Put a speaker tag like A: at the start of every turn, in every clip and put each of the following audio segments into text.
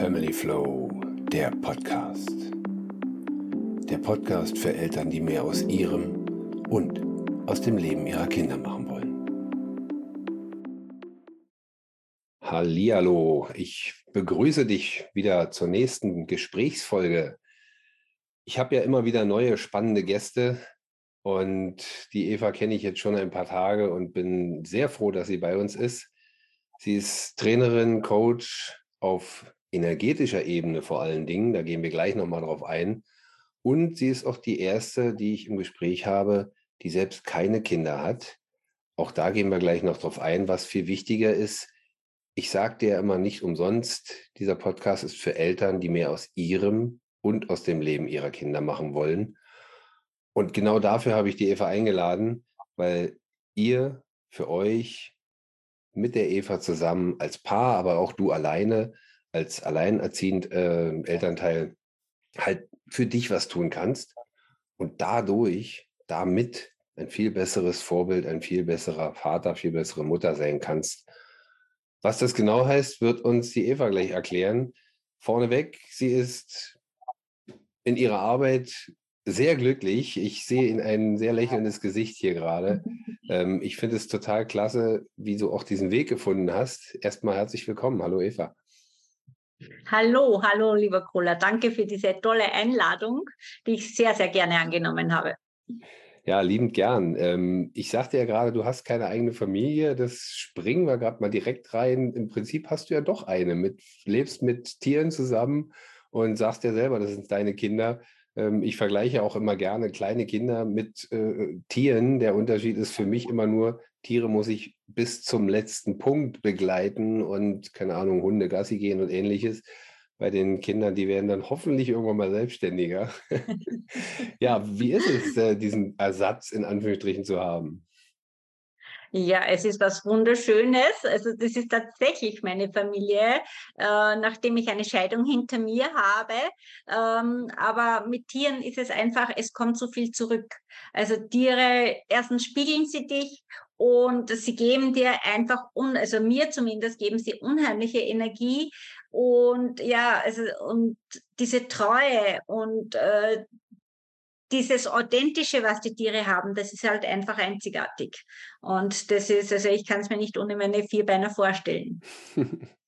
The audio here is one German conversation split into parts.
A: Family Flow, der Podcast. Der Podcast für Eltern, die mehr aus ihrem und aus dem Leben ihrer Kinder machen wollen. Hallihallo, ich begrüße dich wieder zur nächsten Gesprächsfolge. Ich habe ja immer wieder neue spannende Gäste und die Eva kenne ich jetzt schon ein paar Tage und bin sehr froh, dass sie bei uns ist. Sie ist Trainerin, Coach auf energetischer Ebene vor allen Dingen. Da gehen wir gleich nochmal drauf ein. Und sie ist auch die erste, die ich im Gespräch habe, die selbst keine Kinder hat. Auch da gehen wir gleich noch drauf ein, was viel wichtiger ist. Ich sage dir immer nicht umsonst, dieser Podcast ist für Eltern, die mehr aus ihrem und aus dem Leben ihrer Kinder machen wollen. Und genau dafür habe ich die Eva eingeladen, weil ihr für euch mit der Eva zusammen als Paar, aber auch du alleine als alleinerziehend äh, Elternteil halt für dich was tun kannst und dadurch, damit ein viel besseres Vorbild, ein viel besserer Vater, viel bessere Mutter sein kannst. Was das genau heißt, wird uns die Eva gleich erklären. Vorneweg, sie ist in ihrer Arbeit sehr glücklich. Ich sehe in ein sehr lächelndes Gesicht hier gerade. Ähm, ich finde es total klasse, wie du auch diesen Weg gefunden hast. Erstmal herzlich willkommen. Hallo Eva.
B: Hallo, hallo, lieber Kohler. Danke für diese tolle Einladung, die ich sehr, sehr gerne angenommen habe.
A: Ja, liebend gern. Ähm, ich sagte ja gerade, du hast keine eigene Familie. Das springen wir gerade mal direkt rein. Im Prinzip hast du ja doch eine. Mit, lebst mit Tieren zusammen und sagst ja selber, das sind deine Kinder. Ähm, ich vergleiche auch immer gerne kleine Kinder mit äh, Tieren. Der Unterschied ist für mich immer nur, Tiere muss ich bis zum letzten Punkt begleiten und, keine Ahnung, Hunde Gassi gehen und ähnliches. Bei den Kindern, die werden dann hoffentlich irgendwann mal selbstständiger. ja, wie ist es, äh, diesen Ersatz in Anführungsstrichen zu haben?
B: Ja, es ist was Wunderschönes. Also das ist tatsächlich meine Familie, äh, nachdem ich eine Scheidung hinter mir habe. Ähm, aber mit Tieren ist es einfach, es kommt so viel zurück. Also Tiere, erstens spiegeln sie dich und sie geben dir einfach, un, also mir zumindest, geben sie unheimliche Energie. Und ja, also und diese Treue und äh, dieses Authentische, was die Tiere haben, das ist halt einfach einzigartig. Und das ist, also ich kann es mir nicht ohne meine Vierbeiner vorstellen.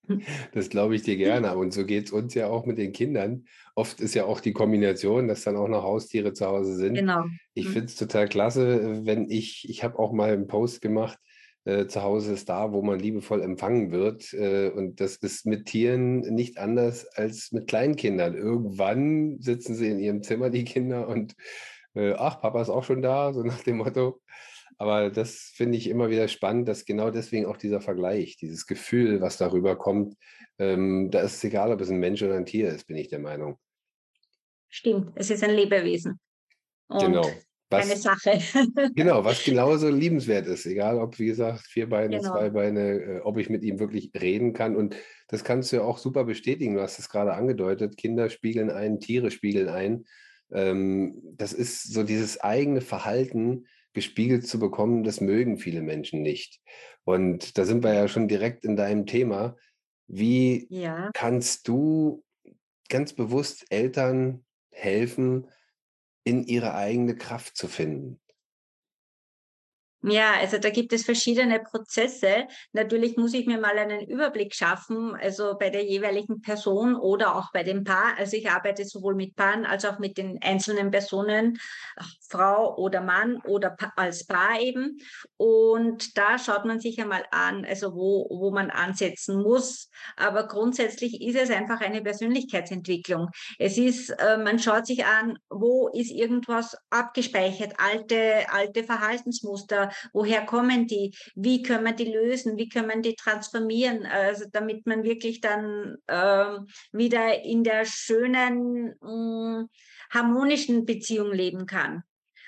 A: Das glaube ich dir gerne. Und so geht es uns ja auch mit den Kindern. Oft ist ja auch die Kombination, dass dann auch noch Haustiere zu Hause sind. Genau. Ich mhm. finde es total klasse, wenn ich, ich habe auch mal einen Post gemacht, äh, zu Hause ist da, wo man liebevoll empfangen wird. Äh, und das ist mit Tieren nicht anders als mit Kleinkindern. Irgendwann sitzen sie in ihrem Zimmer, die Kinder, und äh, ach, Papa ist auch schon da, so nach dem Motto. Aber das finde ich immer wieder spannend, dass genau deswegen auch dieser Vergleich, dieses Gefühl, was darüber kommt, ähm, da ist es egal, ob es ein Mensch oder ein Tier ist, bin ich der Meinung.
B: Stimmt, es ist ein Lebewesen. Und genau was, eine Sache.
A: genau, was genauso liebenswert ist, egal ob, wie gesagt, vier Beine, genau. zwei Beine, äh, ob ich mit ihm wirklich reden kann. Und das kannst du ja auch super bestätigen. Du hast es gerade angedeutet, Kinder spiegeln ein, Tiere spiegeln ein. Ähm, das ist so dieses eigene Verhalten gespiegelt zu bekommen, das mögen viele Menschen nicht. Und da sind wir ja schon direkt in deinem Thema. Wie ja. kannst du ganz bewusst Eltern helfen, in ihre eigene Kraft zu finden.
B: Ja, also da gibt es verschiedene Prozesse. Natürlich muss ich mir mal einen Überblick schaffen, also bei der jeweiligen Person oder auch bei dem Paar. Also ich arbeite sowohl mit Paaren als auch mit den einzelnen Personen, Frau oder Mann oder als Paar eben. Und da schaut man sich einmal an, also wo, wo man ansetzen muss. Aber grundsätzlich ist es einfach eine Persönlichkeitsentwicklung. Es ist, äh, man schaut sich an, wo ist irgendwas abgespeichert, alte, alte Verhaltensmuster, woher kommen die, wie können wir die lösen, wie können wir die transformieren, also damit man wirklich dann äh, wieder in der schönen, mh, mm, harmonischen Beziehung leben kann.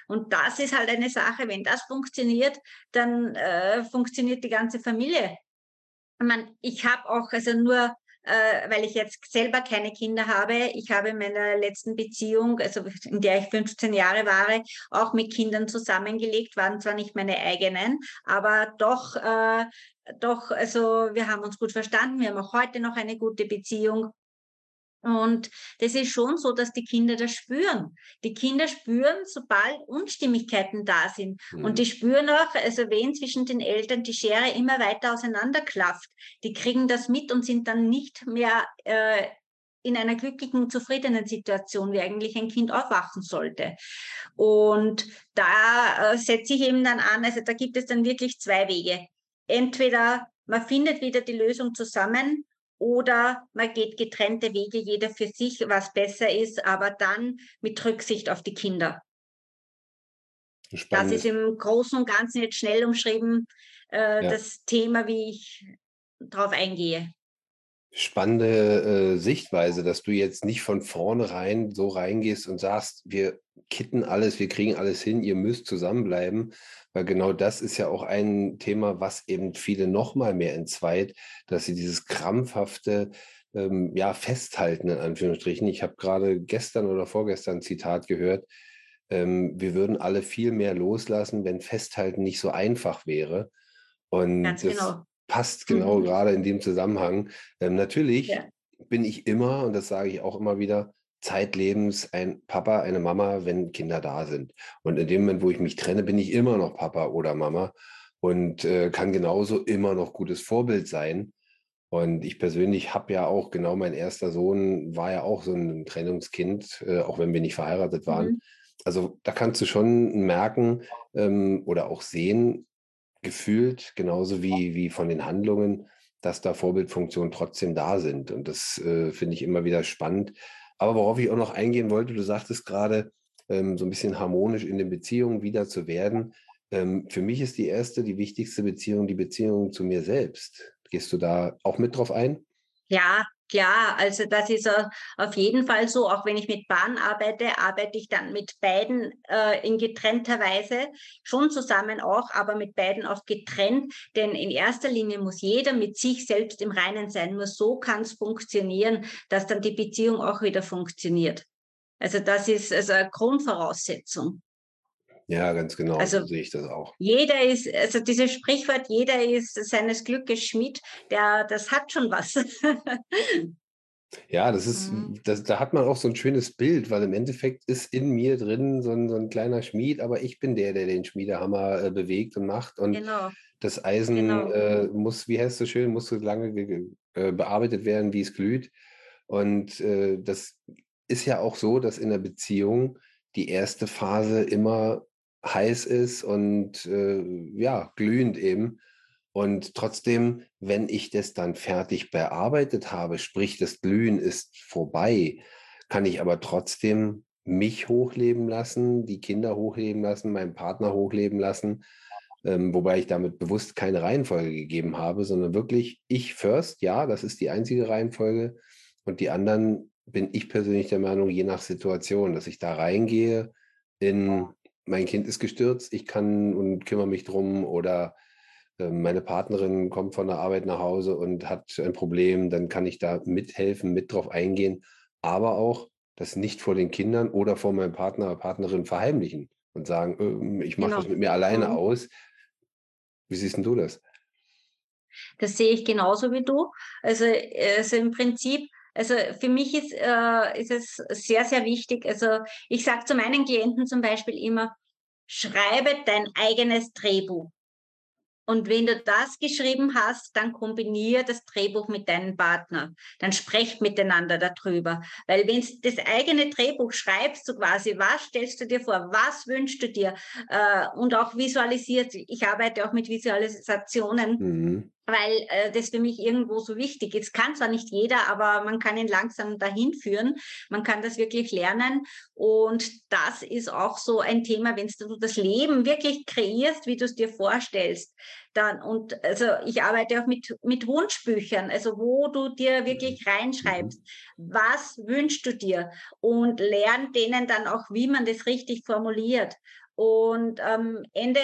B: Und das ist halt eine Sache, wenn das funktioniert, dann äh, funktioniert die ganze Familie. Ich, meine, ich habe auch also nur äh, weil ich jetzt selber keine Kinder habe. Ich habe in meiner letzten Beziehung, also in der ich 15 Jahre war, auch mit Kindern zusammengelegt, waren zwar nicht meine eigenen, aber doch, äh, doch, also wir haben uns gut verstanden. Wir haben auch heute noch eine gute Beziehung. Und das ist schon so, dass die Kinder das spüren. Die Kinder spüren, sobald Unstimmigkeiten da sind. Mhm. Und die spüren auch, also wenn zwischen den Eltern die Schere immer weiter auseinanderklafft, die kriegen das mit und sind dann nicht mehr äh, in einer glücklichen, zufriedenen Situation, wie eigentlich ein Kind aufwachen sollte. Und da äh, setze ich eben dann an, also da gibt es dann wirklich zwei Wege. Entweder man findet wieder die Lösung zusammen oder man geht getrennte Wege, jeder für sich, was besser ist, aber dann mit Rücksicht auf die Kinder. Spannend. Das ist im Großen und Ganzen jetzt schnell umschrieben, äh, ja. das Thema, wie ich darauf eingehe.
A: Spannende äh, Sichtweise, dass du jetzt nicht von vornherein so reingehst und sagst, wir kitten alles, wir kriegen alles hin, ihr müsst zusammenbleiben, weil genau das ist ja auch ein Thema, was eben viele noch mal mehr entzweit, dass sie dieses krampfhafte ähm, ja, Festhalten in Anführungsstrichen. Ich habe gerade gestern oder vorgestern ein Zitat gehört, ähm, wir würden alle viel mehr loslassen, wenn Festhalten nicht so einfach wäre. Und Ganz das genau. Passt genau mhm. gerade in dem Zusammenhang. Ähm, natürlich ja. bin ich immer, und das sage ich auch immer wieder, zeitlebens ein Papa, eine Mama, wenn Kinder da sind. Und in dem Moment, wo ich mich trenne, bin ich immer noch Papa oder Mama und äh, kann genauso immer noch gutes Vorbild sein. Und ich persönlich habe ja auch, genau mein erster Sohn war ja auch so ein Trennungskind, äh, auch wenn wir nicht verheiratet waren. Mhm. Also da kannst du schon merken ähm, oder auch sehen, gefühlt, genauso wie, wie von den Handlungen, dass da Vorbildfunktionen trotzdem da sind. Und das äh, finde ich immer wieder spannend, aber worauf ich auch noch eingehen wollte, du sagtest gerade, ähm, so ein bisschen harmonisch in den Beziehungen wieder zu werden. Ähm, für mich ist die erste, die wichtigste Beziehung die Beziehung zu mir selbst. Gehst du da auch mit drauf ein?
B: Ja, Klar, also das ist auf jeden Fall so. Auch wenn ich mit Bahn arbeite, arbeite ich dann mit beiden äh, in getrennter Weise, schon zusammen auch, aber mit beiden auch getrennt. Denn in erster Linie muss jeder mit sich selbst im Reinen sein. Nur so kann es funktionieren, dass dann die Beziehung auch wieder funktioniert. Also das ist also eine Grundvoraussetzung.
A: Ja, ganz genau, also so sehe ich das auch.
B: Jeder ist, also dieses Sprichwort, jeder ist seines Glückes Schmied, der, das hat schon was.
A: Ja, das ist, mhm. das, da hat man auch so ein schönes Bild, weil im Endeffekt ist in mir drin so ein, so ein kleiner Schmied, aber ich bin der, der den Schmiedehammer äh, bewegt und macht. Und genau. das Eisen genau. äh, muss, wie heißt es so schön, muss so lange äh, bearbeitet werden, wie es glüht. Und äh, das ist ja auch so, dass in der Beziehung die erste Phase immer heiß ist und äh, ja, glühend eben. Und trotzdem, wenn ich das dann fertig bearbeitet habe, sprich das Glühen ist vorbei, kann ich aber trotzdem mich hochleben lassen, die Kinder hochleben lassen, meinen Partner hochleben lassen, ähm, wobei ich damit bewusst keine Reihenfolge gegeben habe, sondern wirklich ich first, ja, das ist die einzige Reihenfolge. Und die anderen bin ich persönlich der Meinung, je nach Situation, dass ich da reingehe in mein Kind ist gestürzt, ich kann und kümmere mich drum oder äh, meine Partnerin kommt von der Arbeit nach Hause und hat ein Problem, dann kann ich da mithelfen, mit drauf eingehen, aber auch das nicht vor den Kindern oder vor meinem Partner oder Partnerin verheimlichen und sagen, äh, ich mache genau. das mit mir alleine mhm. aus. Wie siehst du das?
B: Das sehe ich genauso wie du. Also, also im Prinzip also für mich ist, äh, ist es sehr, sehr wichtig. Also ich sage zu meinen Klienten zum Beispiel immer, schreibe dein eigenes Drehbuch. Und wenn du das geschrieben hast, dann kombiniere das Drehbuch mit deinem Partner. Dann sprecht miteinander darüber. Weil wenn du das eigene Drehbuch schreibst, so quasi, was stellst du dir vor, was wünschst du dir äh, und auch visualisiert. Ich arbeite auch mit Visualisationen. Mhm weil äh, das für mich irgendwo so wichtig ist. Kann zwar nicht jeder, aber man kann ihn langsam dahin führen. Man kann das wirklich lernen. Und das ist auch so ein Thema, wenn du das Leben wirklich kreierst, wie du es dir vorstellst. Dann, und also ich arbeite auch mit, mit Wunschbüchern, also wo du dir wirklich reinschreibst, was wünschst du dir und lern denen dann auch, wie man das richtig formuliert. Und am ähm, Ende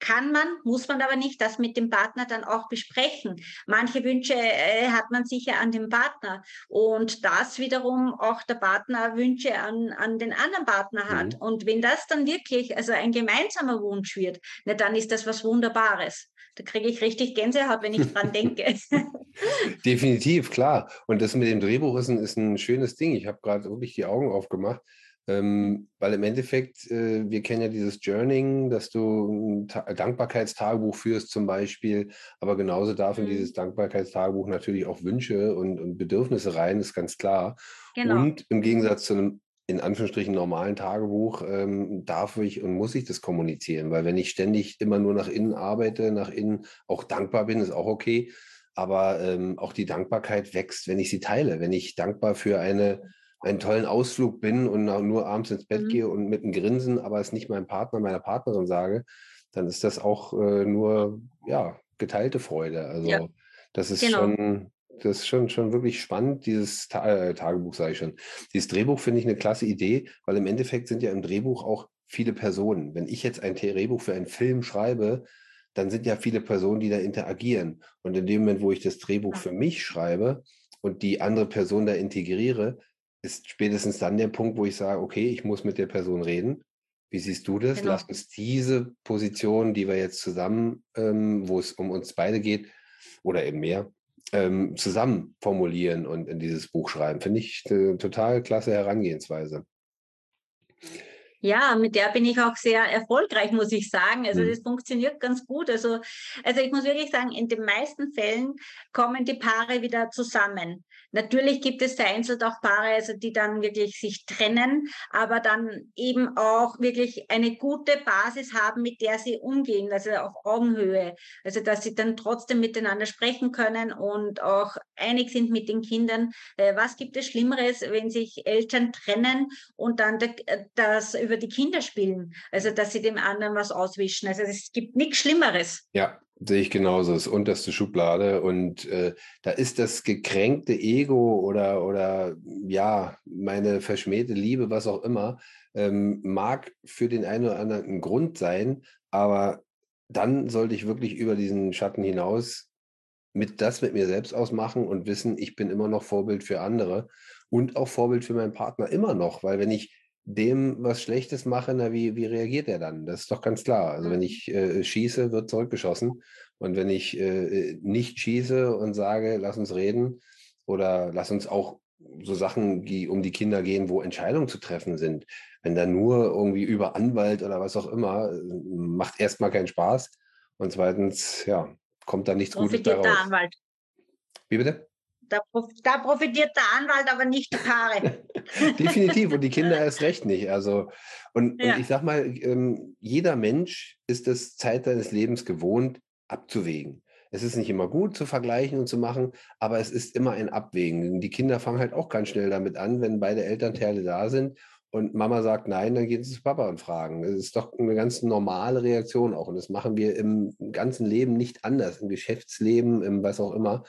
B: kann man, muss man aber nicht, das mit dem Partner dann auch besprechen. Manche Wünsche äh, hat man sicher an den Partner und das wiederum auch der Partner Wünsche an, an den anderen Partner hat. Mhm. Und wenn das dann wirklich also ein gemeinsamer Wunsch wird, na, dann ist das was Wunderbares. Da kriege ich richtig Gänsehaut, wenn ich dran denke.
A: Definitiv, klar. Und das mit dem Drehbuch ist ein, ist ein schönes Ding. Ich habe gerade wirklich die Augen aufgemacht. Ähm, weil im Endeffekt, äh, wir kennen ja dieses Journing, dass du ein Ta Dankbarkeitstagebuch führst zum Beispiel, aber genauso darf in mhm. dieses Dankbarkeitstagebuch natürlich auch Wünsche und, und Bedürfnisse rein, ist ganz klar. Genau. Und im Gegensatz zu einem in Anführungsstrichen normalen Tagebuch ähm, darf ich und muss ich das kommunizieren, weil wenn ich ständig immer nur nach innen arbeite, nach innen auch dankbar bin, ist auch okay. Aber ähm, auch die Dankbarkeit wächst, wenn ich sie teile. Wenn ich dankbar für eine, einen tollen Ausflug bin und nur abends ins Bett mhm. gehe und mit einem Grinsen, aber es nicht meinem Partner, meiner Partnerin sage, dann ist das auch äh, nur ja, geteilte Freude. Also ja. das ist genau. schon das ist schon, schon wirklich spannend, dieses Ta äh, Tagebuch, sage ich schon. Dieses Drehbuch finde ich eine klasse Idee, weil im Endeffekt sind ja im Drehbuch auch viele Personen. Wenn ich jetzt ein Drehbuch für einen Film schreibe, dann sind ja viele Personen, die da interagieren. Und in dem Moment, wo ich das Drehbuch für mich schreibe und die andere Person da integriere, ist spätestens dann der Punkt, wo ich sage, okay, ich muss mit der Person reden. Wie siehst du das? Genau. Lass uns diese Position, die wir jetzt zusammen, ähm, wo es um uns beide geht, oder eben mehr, ähm, zusammen formulieren und in dieses Buch schreiben. Finde ich eine total klasse Herangehensweise.
B: Ja, mit der bin ich auch sehr erfolgreich, muss ich sagen. Also mhm. das funktioniert ganz gut. Also, also ich muss wirklich sagen, in den meisten Fällen kommen die Paare wieder zusammen. Natürlich gibt es vereinzelt auch Paare, also die dann wirklich sich trennen, aber dann eben auch wirklich eine gute Basis haben, mit der sie umgehen, also auf Augenhöhe. Also dass sie dann trotzdem miteinander sprechen können und auch einig sind mit den Kindern. Äh, was gibt es Schlimmeres, wenn sich Eltern trennen und dann das über die Kinder spielen? Also dass sie dem anderen was auswischen. Also es gibt nichts Schlimmeres.
A: Ja, Sehe ich genauso, das unterste Schublade. Und äh, da ist das gekränkte Ego oder, oder ja, meine verschmähte Liebe, was auch immer, ähm, mag für den einen oder anderen ein Grund sein, aber dann sollte ich wirklich über diesen Schatten hinaus mit das mit mir selbst ausmachen und wissen, ich bin immer noch Vorbild für andere und auch Vorbild für meinen Partner immer noch, weil wenn ich dem was Schlechtes mache, na, wie, wie reagiert er dann? Das ist doch ganz klar. Also wenn mhm. ich äh, schieße, wird zurückgeschossen. Und wenn ich äh, nicht schieße und sage, lass uns reden oder lass uns auch so Sachen, die um die Kinder gehen, wo Entscheidungen zu treffen sind. Wenn da nur irgendwie über Anwalt oder was auch immer, äh, macht erstmal keinen Spaß. Und zweitens, ja, kommt da nichts Gutes daraus. Der Anwalt. Wie bitte?
B: Da, da, profitiert der Anwalt, aber nicht die Paare.
A: Definitiv und die Kinder erst recht nicht. Also und, ja. und ich sag mal, ähm, jeder Mensch ist es Zeit seines Lebens gewohnt, abzuwägen. Es ist nicht immer gut zu vergleichen und zu machen, aber es ist immer ein Abwägen. Die Kinder fangen halt auch ganz schnell damit an, wenn beide Elternteile da sind und Mama sagt nein, dann gehen sie zu Papa und fragen. Das ist doch eine ganz normale Reaktion auch. Und das machen wir im ganzen Leben nicht anders, im Geschäftsleben, im was auch immer,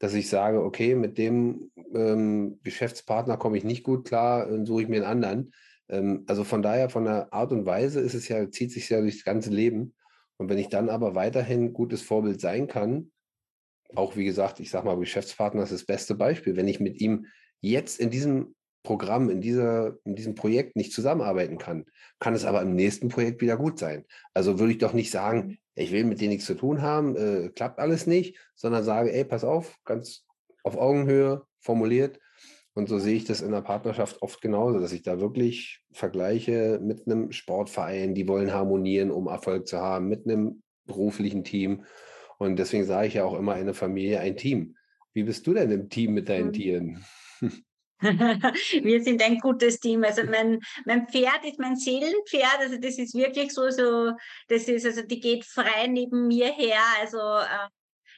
A: dass ich sage, okay, mit dem ähm, Geschäftspartner komme ich nicht gut klar, dann suche ich mir einen anderen. Ähm, also von daher, von der Art und Weise ist es ja, zieht sich ja durchs ganze Leben. Und wenn ich dann aber weiterhin gutes Vorbild sein kann, auch wie gesagt, ich sage mal, Geschäftspartner ist das beste Beispiel. Wenn ich mit ihm jetzt in diesem Programm, in, dieser, in diesem Projekt nicht zusammenarbeiten kann, kann es aber im nächsten Projekt wieder gut sein. Also würde ich doch nicht sagen, mhm. ich will mit denen nichts zu tun haben, äh, klappt alles nicht, sondern sage, ey, pass auf, ganz auf Augenhöhe formuliert. Und so sehe ich das in der Partnerschaft oft genauso, dass ich da wirklich vergleiche mit einem Sportverein, die wollen harmonieren, um Erfolg zu haben, mit einem beruflichen Team. Und deswegen sage ich ja auch immer, eine Familie, ein Team. Wie bist du denn im Team mit deinen mhm. Tieren?
B: wir sind ein gutes Team. Also mein, mein Pferd ist mein Seelenpferd. Also das ist wirklich so, so, das ist, also die geht frei neben mir her. Also äh,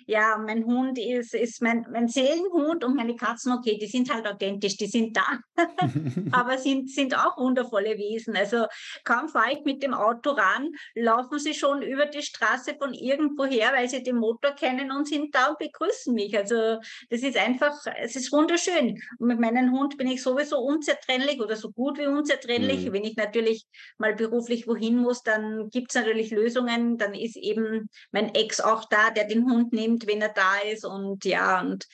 B: ja, mein Hund ist, ist mein, mein Seelenhund und meine Katzen, okay, die sind halt authentisch, die sind da, aber sind, sind auch wundervolle Wesen. Also kaum fahre ich mit dem Auto ran, laufen sie schon über die Straße von irgendwo her, weil sie den Motor kennen und sind da und begrüßen mich. Also das ist einfach, es ist wunderschön. Und mit meinem Hund bin ich sowieso unzertrennlich oder so gut wie unzertrennlich. Mhm. Wenn ich natürlich mal beruflich wohin muss, dann gibt es natürlich Lösungen. Dann ist eben mein Ex auch da, der den Hund nimmt, wenn er da ist. Und ja, und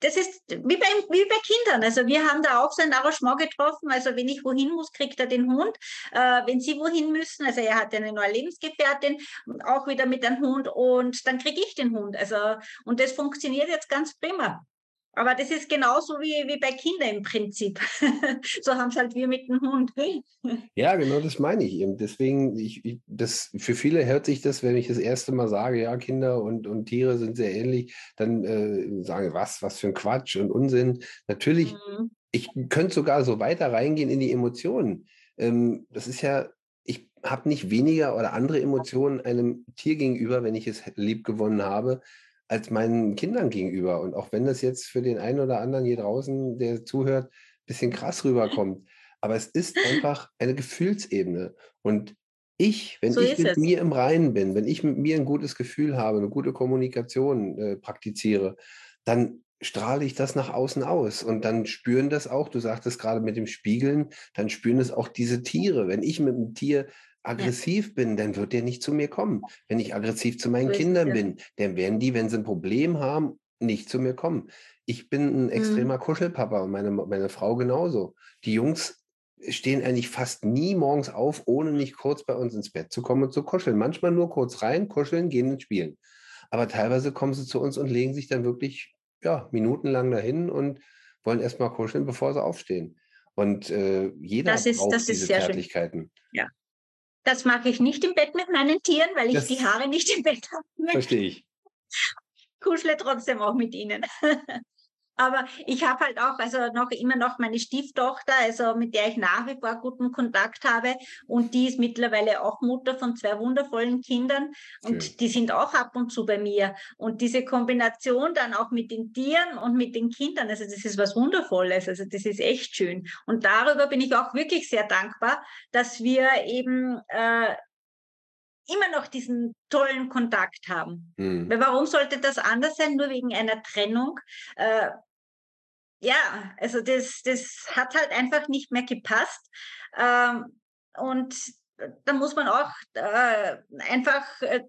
B: das ist wie bei, wie bei Kindern. Also wir haben da auch sein Arrangement getroffen. Also wenn ich wohin muss, kriegt er den Hund. Äh, wenn sie wohin müssen, also er hat eine neue Lebensgefährtin, auch wieder mit einem Hund und dann kriege ich den Hund. Also und das funktioniert jetzt ganz prima. Aber das ist genauso wie, wie bei Kindern im Prinzip. so haben es halt wir mit dem Hund.
A: ja, genau das meine ich eben. Deswegen, ich, ich, das, für viele hört sich das, wenn ich das erste Mal sage, ja, Kinder und, und Tiere sind sehr ähnlich, dann äh, sagen, was, was für ein Quatsch und Unsinn. Natürlich, mhm. ich könnte sogar so weiter reingehen in die Emotionen. Ähm, das ist ja, ich habe nicht weniger oder andere Emotionen einem Tier gegenüber, wenn ich es lieb gewonnen habe, als meinen Kindern gegenüber. Und auch wenn das jetzt für den einen oder anderen hier draußen, der zuhört, ein bisschen krass rüberkommt. Aber es ist einfach eine Gefühlsebene. Und ich, wenn so ich mit es. mir im Reinen bin, wenn ich mit mir ein gutes Gefühl habe, eine gute Kommunikation äh, praktiziere, dann strahle ich das nach außen aus. Und dann spüren das auch, du sagtest gerade mit dem Spiegeln, dann spüren es auch diese Tiere. Wenn ich mit einem Tier aggressiv ja. bin, dann wird der nicht zu mir kommen. Wenn ich aggressiv zu meinen Richtig, Kindern bin, dann werden die, wenn sie ein Problem haben, nicht zu mir kommen. Ich bin ein mhm. extremer mhm. Kuschelpapa und meine, meine Frau genauso. Die Jungs stehen eigentlich fast nie morgens auf, ohne nicht kurz bei uns ins Bett zu kommen und zu kuscheln. Manchmal nur kurz rein, kuscheln, gehen ins Spielen. Aber teilweise kommen sie zu uns und legen sich dann wirklich ja, minutenlang dahin und wollen erstmal kuscheln, bevor sie aufstehen. Und äh, jeder
B: das ist,
A: braucht
B: das
A: diese Zärtlichkeiten.
B: Ja, das mache ich nicht im Bett mit meinen Tieren, weil ich das die Haare nicht im Bett habe.
A: Verstehe ich.
B: Kuschle trotzdem auch mit ihnen. Aber ich habe halt auch, also noch immer noch meine Stieftochter, also mit der ich nach wie vor guten Kontakt habe. Und die ist mittlerweile auch Mutter von zwei wundervollen Kindern. Und okay. die sind auch ab und zu bei mir. Und diese Kombination dann auch mit den Tieren und mit den Kindern, also das ist was Wundervolles. Also das ist echt schön. Und darüber bin ich auch wirklich sehr dankbar, dass wir eben äh, immer noch diesen tollen Kontakt haben. Mhm. Weil warum sollte das anders sein, nur wegen einer Trennung? Äh, ja, also das, das hat halt einfach nicht mehr gepasst. Ähm, und da muss man auch äh, einfach äh,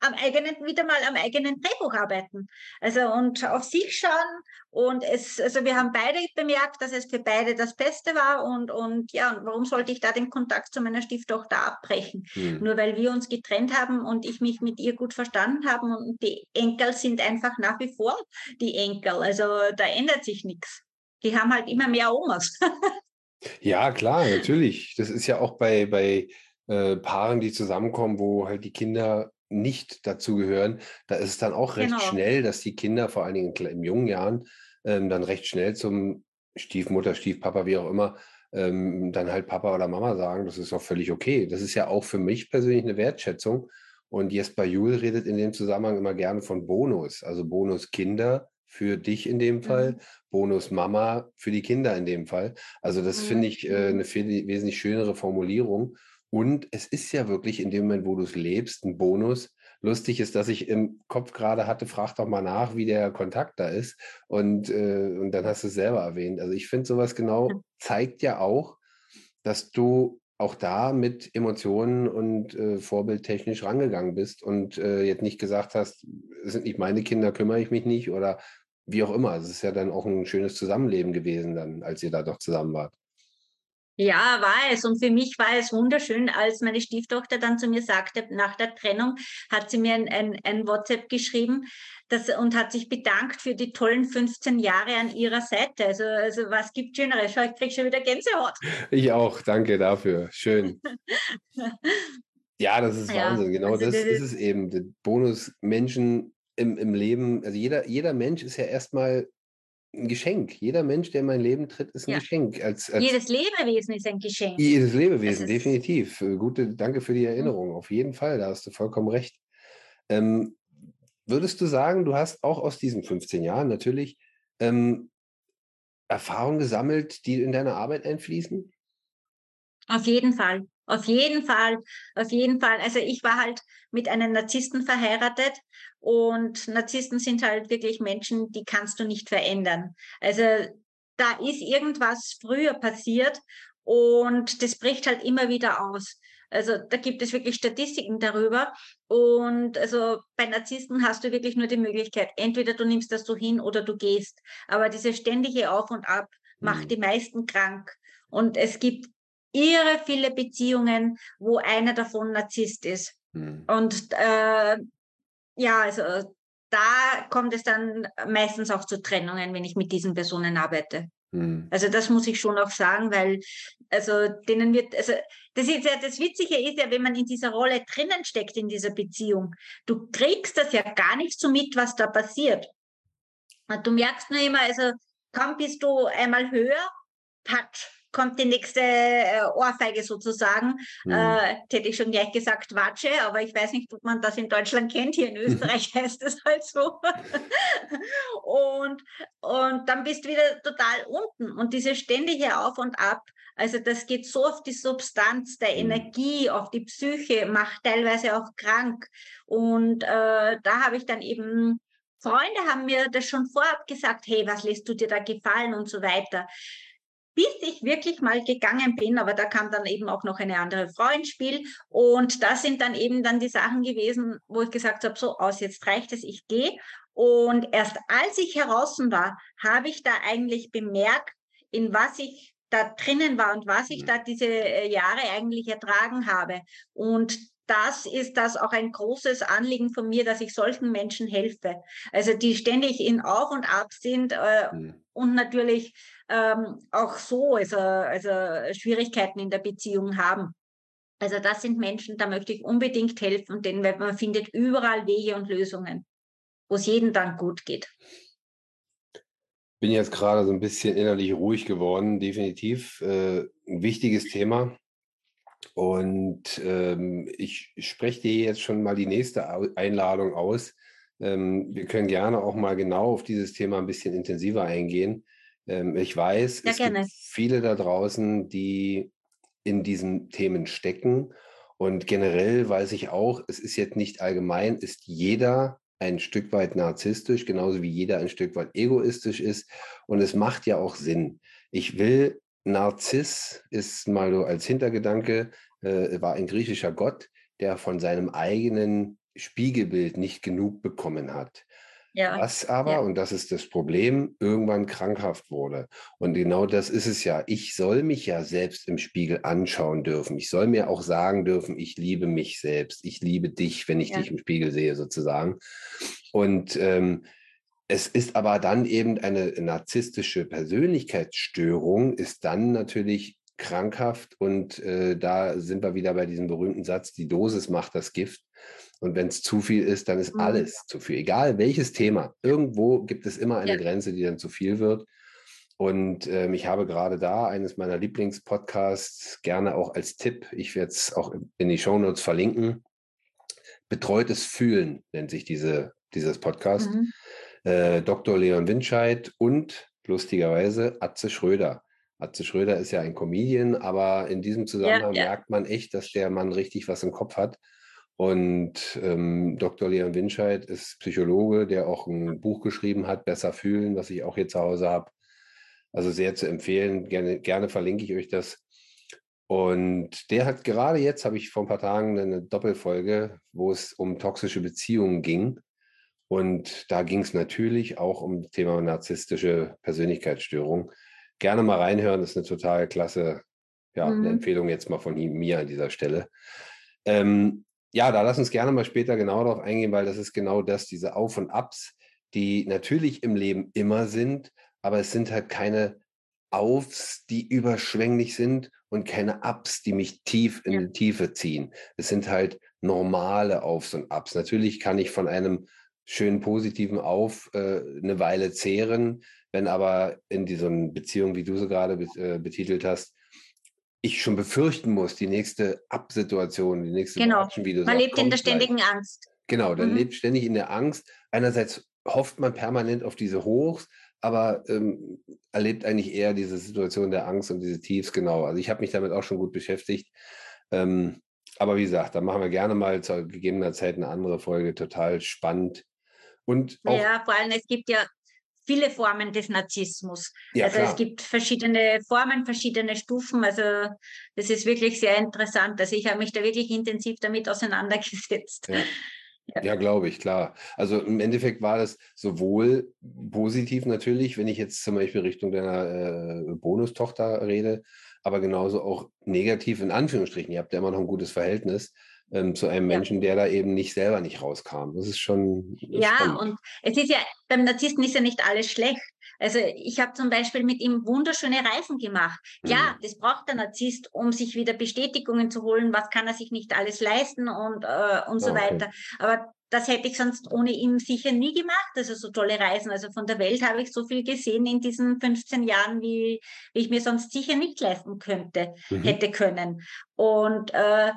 B: am eigenen, wieder mal am eigenen Drehbuch arbeiten. Also und auf sich schauen. Und es, also wir haben beide bemerkt, dass es für beide das Beste war. Und, und ja, warum sollte ich da den Kontakt zu meiner Stieftochter abbrechen? Mhm. Nur weil wir uns getrennt haben und ich mich mit ihr gut verstanden habe. Und die Enkel sind einfach nach wie vor die Enkel. Also da ändert sich nichts. Die haben halt immer mehr Omas.
A: ja, klar, natürlich. Das ist ja auch bei, bei äh, Paaren, die zusammenkommen, wo halt die Kinder nicht dazu gehören, da ist es dann auch recht genau. schnell, dass die Kinder, vor allen Dingen in jungen Jahren, ähm, dann recht schnell zum Stiefmutter, Stiefpapa, wie auch immer, ähm, dann halt Papa oder Mama sagen. Das ist auch völlig okay. Das ist ja auch für mich persönlich eine Wertschätzung. Und Jesper Juhl redet in dem Zusammenhang immer gerne von Bonus. Also Bonus Kinder für dich in dem Fall, mhm. Bonus Mama für die Kinder in dem Fall. Also das mhm. finde ich äh, eine viel, wesentlich schönere Formulierung. Und es ist ja wirklich in dem Moment, wo du es lebst, ein Bonus. Lustig ist, dass ich im Kopf gerade hatte, frag doch mal nach, wie der Kontakt da ist. Und, äh, und dann hast du es selber erwähnt. Also ich finde, sowas genau zeigt ja auch, dass du auch da mit Emotionen und äh, vorbildtechnisch rangegangen bist und äh, jetzt nicht gesagt hast, es sind nicht meine Kinder, kümmere ich mich nicht oder wie auch immer. Es ist ja dann auch ein schönes Zusammenleben gewesen, dann, als ihr da doch zusammen wart.
B: Ja, war es. Und für mich war es wunderschön, als meine Stieftochter dann zu mir sagte, nach der Trennung hat sie mir ein, ein, ein WhatsApp geschrieben das, und hat sich bedankt für die tollen 15 Jahre an ihrer Seite. Also, also was gibt Schöneres? Ich kriege schon wieder Gänsehaut.
A: Ich auch, danke dafür. Schön. ja, das ist ja, Wahnsinn. Genau also das, das ist es eben. Der Bonus Menschen im, im Leben, also jeder, jeder Mensch ist ja erstmal ein Geschenk. Jeder Mensch, der in mein Leben tritt, ist ein ja. Geschenk. Als, als
B: jedes Lebewesen ist ein Geschenk.
A: Jedes Lebewesen, definitiv. Äh, gute, danke für die mhm. Erinnerung. Auf jeden Fall, da hast du vollkommen recht. Ähm, würdest du sagen, du hast auch aus diesen 15 Jahren natürlich ähm, Erfahrungen gesammelt, die in deine Arbeit einfließen?
B: Auf jeden Fall. Auf jeden Fall, auf jeden Fall. Also ich war halt mit einem Narzissten verheiratet und Narzissten sind halt wirklich Menschen, die kannst du nicht verändern. Also da ist irgendwas früher passiert und das bricht halt immer wieder aus. Also da gibt es wirklich Statistiken darüber. Und also bei Narzissten hast du wirklich nur die Möglichkeit, entweder du nimmst das so hin oder du gehst. Aber diese ständige Auf und Ab macht mhm. die meisten krank. Und es gibt irre viele Beziehungen, wo einer davon Narzisst ist. Mhm. Und äh, ja, also da kommt es dann meistens auch zu Trennungen, wenn ich mit diesen Personen arbeite. Mhm. Also das muss ich schon auch sagen, weil also denen wird, also das ist ja das Witzige ist ja, wenn man in dieser Rolle drinnen steckt in dieser Beziehung, du kriegst das ja gar nicht so mit, was da passiert. Und du merkst nur immer, also kaum bist du einmal höher, patsch, kommt die nächste äh, Ohrfeige sozusagen. Mhm. Äh, hätte ich schon gleich gesagt Watsche, aber ich weiß nicht, ob man das in Deutschland kennt. Hier in Österreich heißt es halt so. und, und dann bist du wieder total unten. Und diese ständige Auf und Ab, also das geht so auf die Substanz der mhm. Energie, auf die Psyche, macht teilweise auch krank. Und äh, da habe ich dann eben Freunde haben mir das schon vorab gesagt, hey, was lässt du dir da gefallen und so weiter bis ich wirklich mal gegangen bin, aber da kam dann eben auch noch eine andere Frau ins Spiel und das sind dann eben dann die Sachen gewesen, wo ich gesagt habe, so aus, jetzt reicht es, ich gehe und erst als ich heraus war, habe ich da eigentlich bemerkt, in was ich da drinnen war und was ich mhm. da diese äh, Jahre eigentlich ertragen habe und das ist das auch ein großes Anliegen von mir, dass ich solchen Menschen helfe. Also die ständig in Auf und Ab sind äh, mhm. und natürlich ähm, auch so also, also Schwierigkeiten in der Beziehung haben. Also das sind Menschen, da möchte ich unbedingt helfen, denn man findet überall Wege und Lösungen, wo es jedem dann gut geht.
A: Bin jetzt gerade so ein bisschen innerlich ruhig geworden, definitiv. Äh, ein wichtiges Thema. Und ähm, ich spreche dir jetzt schon mal die nächste Einladung aus. Ähm, wir können gerne auch mal genau auf dieses Thema ein bisschen intensiver eingehen. Ähm, ich weiß, ja, es gerne. gibt viele da draußen, die in diesen Themen stecken. Und generell weiß ich auch, es ist jetzt nicht allgemein, ist jeder ein Stück weit narzisstisch, genauso wie jeder ein Stück weit egoistisch ist. Und es macht ja auch Sinn. Ich will, Narziss ist mal so als Hintergedanke, äh, war ein griechischer Gott, der von seinem eigenen Spiegelbild nicht genug bekommen hat. Ja. Was aber, ja. und das ist das Problem, irgendwann krankhaft wurde. Und genau das ist es ja. Ich soll mich ja selbst im Spiegel anschauen dürfen. Ich soll mir auch sagen dürfen, ich liebe mich selbst. Ich liebe dich, wenn ich ja. dich im Spiegel sehe, sozusagen. Und ähm, es ist aber dann eben eine narzisstische Persönlichkeitsstörung, ist dann natürlich krankhaft und äh, da sind wir wieder bei diesem berühmten Satz, die Dosis macht das Gift. Und wenn es zu viel ist, dann ist mhm. alles zu viel. Egal welches Thema. Irgendwo gibt es immer eine ja. Grenze, die dann zu viel wird. Und ähm, ich habe gerade da eines meiner Lieblingspodcasts gerne auch als Tipp. Ich werde es auch in die Shownotes verlinken. Betreutes Fühlen nennt sich diese, dieses Podcast. Mhm. Äh, Dr. Leon Winscheid und lustigerweise Atze Schröder. Atze Schröder ist ja ein Comedian, aber in diesem Zusammenhang ja, ja. merkt man echt, dass der Mann richtig was im Kopf hat. Und ähm, Dr. Leon Winscheid ist Psychologe, der auch ein Buch geschrieben hat, Besser fühlen, was ich auch hier zu Hause habe. Also sehr zu empfehlen. Gerne, gerne verlinke ich euch das. Und der hat gerade jetzt, habe ich vor ein paar Tagen eine Doppelfolge, wo es um toxische Beziehungen ging. Und da ging es natürlich auch um das Thema narzisstische Persönlichkeitsstörung. Gerne mal reinhören, das ist eine total klasse, ja, mhm. eine Empfehlung jetzt mal von mir an dieser Stelle. Ähm, ja, da lass uns gerne mal später genau darauf eingehen, weil das ist genau das, diese Auf und Abs, die natürlich im Leben immer sind, aber es sind halt keine Aufs, die überschwänglich sind und keine Ups, die mich tief in ja. die Tiefe ziehen. Es sind halt normale Aufs und Abs. Natürlich kann ich von einem schönen positiven Auf äh, eine Weile zehren, wenn aber in dieser Beziehung, wie du sie gerade äh, betitelt hast, ich schon befürchten muss, die nächste Absituation, die nächste
B: genau. Watschen, Man lebt in der ständigen gleich. Angst.
A: Genau, der mhm. lebt ständig in der Angst. Einerseits hofft man permanent auf diese Hochs, aber ähm, erlebt eigentlich eher diese Situation der Angst und diese Tiefs, genau. Also ich habe mich damit auch schon gut beschäftigt. Ähm, aber wie gesagt, da machen wir gerne mal zu gegebener Zeit eine andere Folge, total spannend. Und
B: ja, vor allem, es gibt ja viele Formen des Narzissmus. Ja, also klar. es gibt verschiedene Formen, verschiedene Stufen. Also das ist wirklich sehr interessant. Also ich habe mich da wirklich intensiv damit auseinandergesetzt.
A: Ja. Ja, ja glaube ich, klar. Also im Endeffekt war das sowohl positiv natürlich, wenn ich jetzt zum Beispiel Richtung deiner äh, Bonustochter rede, aber genauso auch negativ in Anführungsstrichen. Ihr habt ja immer noch ein gutes Verhältnis ähm, zu einem Menschen, ja. der da eben nicht selber nicht rauskam. Das ist schon.
B: Das ja, spannend. und es ist ja, beim Narzissten ist ja nicht alles schlecht. Also ich habe zum Beispiel mit ihm wunderschöne Reisen gemacht. Ja, mhm. das braucht der Narzisst, um sich wieder Bestätigungen zu holen, was kann er sich nicht alles leisten und, äh, und so ah, okay. weiter. Aber das hätte ich sonst ohne ihn sicher nie gemacht. Also so tolle Reisen. Also von der Welt habe ich so viel gesehen in diesen 15 Jahren, wie, wie ich mir sonst sicher nicht leisten könnte, mhm. hätte können. Und äh,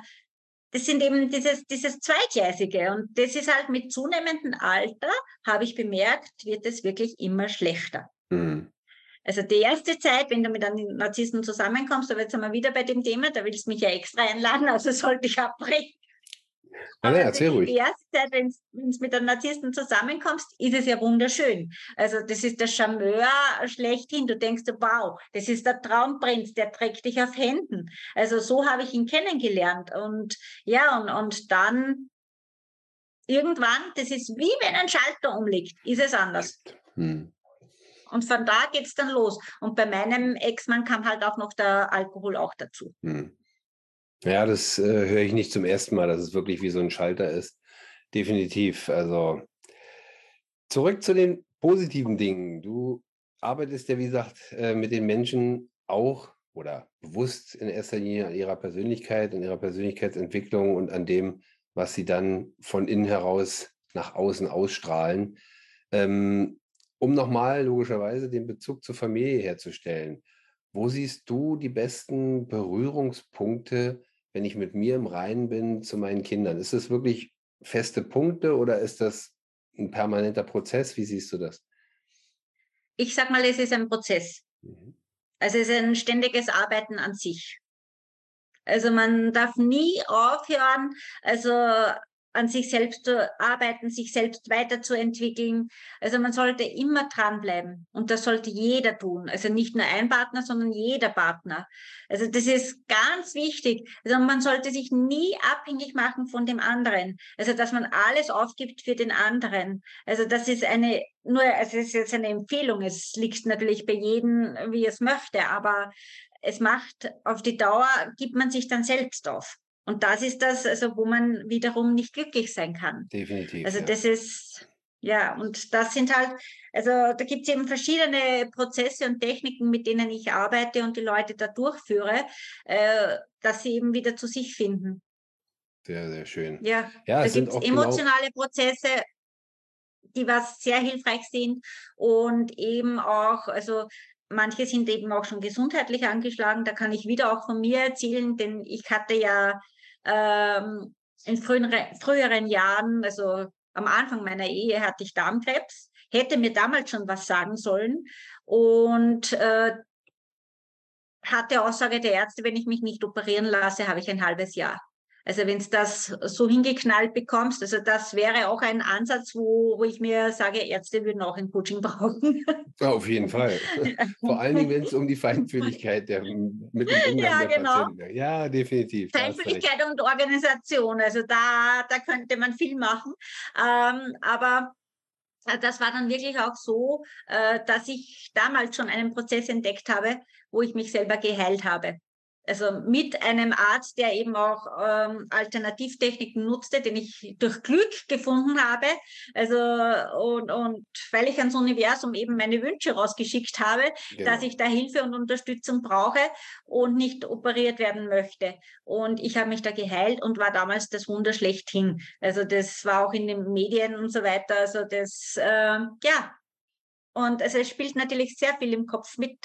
B: das sind eben dieses, dieses Zweigleisige. Und das ist halt mit zunehmendem Alter, habe ich bemerkt, wird es wirklich immer schlechter. Mhm. Also die erste Zeit, wenn du mit einem Narzissten zusammenkommst, aber jetzt sind wir wieder bei dem Thema, da willst du mich ja extra einladen, also sollte ich abbrechen.
A: Ja, ja, erzähl ruhig.
B: Die erste Zeit, wenn du mit einem Narzissten zusammenkommst, ist es ja wunderschön. Also das ist der Charmeur schlechthin. Du denkst, wow, das ist der Traumprinz, der trägt dich auf Händen. Also so habe ich ihn kennengelernt. Und ja, und, und dann irgendwann, das ist wie wenn ein Schalter umliegt, ist es anders. Hm. Und von da geht es dann los. Und bei meinem Ex-Mann kam halt auch noch der Alkohol auch dazu. Hm.
A: Ja, das äh, höre ich nicht zum ersten Mal, dass es wirklich wie so ein Schalter ist. Definitiv. Also zurück zu den positiven Dingen. Du arbeitest ja, wie gesagt, äh, mit den Menschen auch oder bewusst in erster Linie an ihrer Persönlichkeit, an ihrer Persönlichkeitsentwicklung und an dem, was sie dann von innen heraus nach außen ausstrahlen. Ähm, um nochmal logischerweise den Bezug zur Familie herzustellen. Wo siehst du die besten Berührungspunkte wenn ich mit mir im Reinen bin zu meinen Kindern? Ist das wirklich feste Punkte oder ist das ein permanenter Prozess? Wie siehst du das?
B: Ich sag mal, es ist ein Prozess. Mhm. Also es ist ein ständiges Arbeiten an sich. Also man darf nie aufhören, also an sich selbst zu arbeiten, sich selbst weiterzuentwickeln. Also man sollte immer dranbleiben und das sollte jeder tun. Also nicht nur ein Partner, sondern jeder Partner. Also das ist ganz wichtig. Also man sollte sich nie abhängig machen von dem anderen. Also dass man alles aufgibt für den anderen. Also das ist eine nur, also es ist jetzt eine Empfehlung. Es liegt natürlich bei jedem, wie es möchte, aber es macht auf die Dauer, gibt man sich dann selbst auf. Und das ist das, also wo man wiederum nicht glücklich sein kann.
A: Definitiv.
B: Also ja. das ist, ja, und das sind halt, also da gibt es eben verschiedene Prozesse und Techniken, mit denen ich arbeite und die Leute da durchführe, äh, dass sie eben wieder zu sich finden.
A: Sehr, sehr schön.
B: Ja, ja da gibt es genau emotionale genau Prozesse, die was sehr hilfreich sind und eben auch, also manche sind eben auch schon gesundheitlich angeschlagen. Da kann ich wieder auch von mir erzählen, denn ich hatte ja ähm, in früheren, früheren Jahren, also am Anfang meiner Ehe hatte ich Darmkrebs, hätte mir damals schon was sagen sollen und äh, hatte Aussage der Ärzte, wenn ich mich nicht operieren lasse, habe ich ein halbes Jahr. Also wenn du das so hingeknallt bekommst, also das wäre auch ein Ansatz, wo, wo ich mir sage, Ärzte würden auch ein Coaching brauchen.
A: Ja, auf jeden Fall. Vor allen Dingen, wenn es um die Feinfühligkeit der, mit dem Umgang ja, der genau. Patienten geht. Ja, definitiv.
B: Feinfühligkeit und Organisation, also da, da könnte man viel machen. Ähm, aber äh, das war dann wirklich auch so, äh, dass ich damals schon einen Prozess entdeckt habe, wo ich mich selber geheilt habe also mit einem Arzt, der eben auch ähm, Alternativtechniken nutzte, den ich durch Glück gefunden habe. Also und, und weil ich ans Universum eben meine Wünsche rausgeschickt habe, genau. dass ich da Hilfe und Unterstützung brauche und nicht operiert werden möchte. Und ich habe mich da geheilt und war damals das Wunder schlechthin. Also das war auch in den Medien und so weiter. Also das, äh, ja. Und also es spielt natürlich sehr viel im Kopf mit.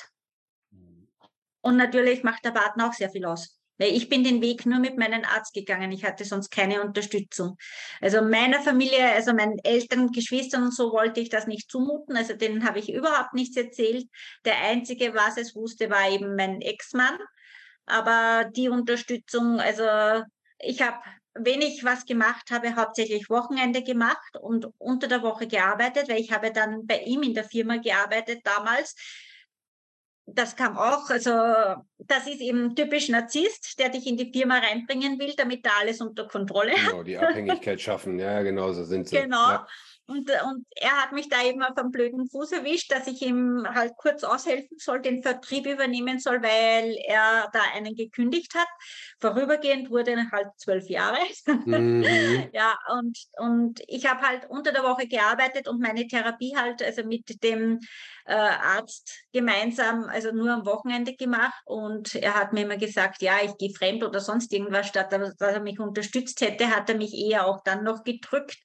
B: Und natürlich macht der Partner auch sehr viel aus. Weil ich bin den Weg nur mit meinem Arzt gegangen. Ich hatte sonst keine Unterstützung. Also meiner Familie, also meinen Eltern, Geschwistern und so wollte ich das nicht zumuten. Also denen habe ich überhaupt nichts erzählt. Der einzige, was es wusste, war eben mein Ex-Mann. Aber die Unterstützung, also ich habe wenn ich was gemacht habe, hauptsächlich Wochenende gemacht und unter der Woche gearbeitet, weil ich habe dann bei ihm in der Firma gearbeitet damals das kam auch, also das ist eben typisch Narzisst, der dich in die Firma reinbringen will, damit er alles unter Kontrolle
A: hat. Genau, die Abhängigkeit schaffen, ja, genau so sind sie.
B: Genau.
A: Ja.
B: Und, und er hat mich da eben auf einen blöden Fuß erwischt, dass ich ihm halt kurz aushelfen soll, den Vertrieb übernehmen soll, weil er da einen gekündigt hat. Vorübergehend wurde er halt zwölf Jahre. Mhm. ja, und, und ich habe halt unter der Woche gearbeitet und meine Therapie halt, also mit dem äh, Arzt gemeinsam, also nur am Wochenende gemacht. Und er hat mir immer gesagt, ja, ich gehe fremd oder sonst irgendwas, statt dass er mich unterstützt hätte, hat er mich eher auch dann noch gedrückt.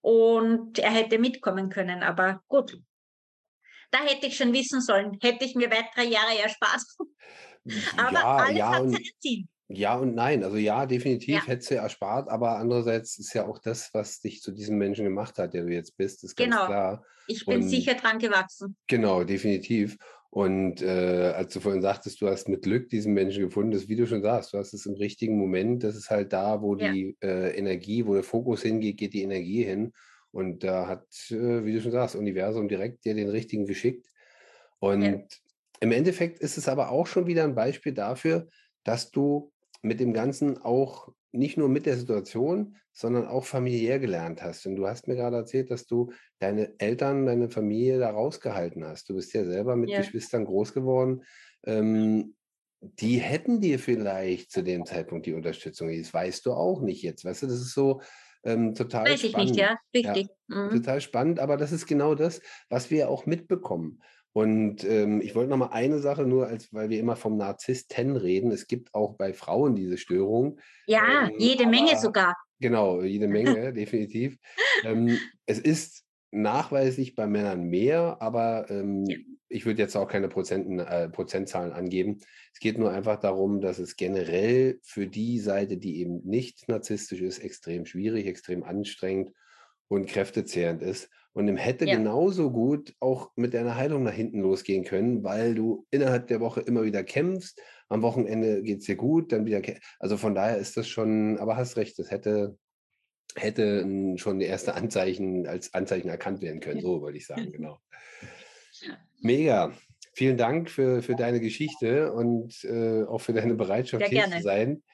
B: Und er hätte mitkommen können. Aber gut, da hätte ich schon wissen sollen, hätte ich mir weitere Jahre erspart.
A: Aber ja, alles ja, hat seinen Sinn. Ja und nein. Also ja, definitiv ja. hättest du erspart, aber andererseits ist ja auch das, was dich zu diesem Menschen gemacht hat, der du jetzt bist, ist ganz
B: genau.
A: klar.
B: Ich bin und, sicher dran gewachsen.
A: Genau, definitiv. Und äh, als du vorhin sagtest, du hast mit Glück diesen Menschen gefunden, das wie du schon sagst, du hast es im richtigen Moment, das ist halt da, wo ja. die äh, Energie, wo der Fokus hingeht, geht die Energie hin. Und da hat, äh, wie du schon sagst, Universum direkt dir den richtigen geschickt. Und ja. im Endeffekt ist es aber auch schon wieder ein Beispiel dafür, dass du mit dem Ganzen auch nicht nur mit der Situation, sondern auch familiär gelernt hast. Und du hast mir gerade erzählt, dass du deine Eltern, deine Familie da rausgehalten hast. Du bist ja selber mit ja. Geschwistern groß geworden. Ähm, die hätten dir vielleicht zu dem Zeitpunkt die Unterstützung. Das weißt du auch nicht jetzt. Weißt du, das ist so, ähm, total Weiß spannend. ich nicht, ja, richtig. Ja, mhm. Total spannend, aber das ist genau das, was wir auch mitbekommen. Und ähm, ich wollte noch mal eine Sache nur, als weil wir immer vom Narzissten reden. Es gibt auch bei Frauen diese Störung.
B: Ja, ähm, jede Menge sogar.
A: Genau, jede Menge, definitiv. Ähm, es ist nachweislich bei Männern mehr, aber ähm, ja. ich würde jetzt auch keine Prozenten, äh, Prozentzahlen angeben. Es geht nur einfach darum, dass es generell für die Seite, die eben nicht narzisstisch ist, extrem schwierig, extrem anstrengend und kräftezehrend ist. Und im hätte ja. genauso gut auch mit deiner Heilung nach hinten losgehen können, weil du innerhalb der Woche immer wieder kämpfst. Am Wochenende geht es dir gut, dann wieder. Also von daher ist das schon, aber hast recht, das hätte hätte schon die erste Anzeichen als Anzeichen erkannt werden können. So wollte ich sagen, genau. Mega. Vielen Dank für, für deine Geschichte und äh, auch für deine Bereitschaft, hier zu sein.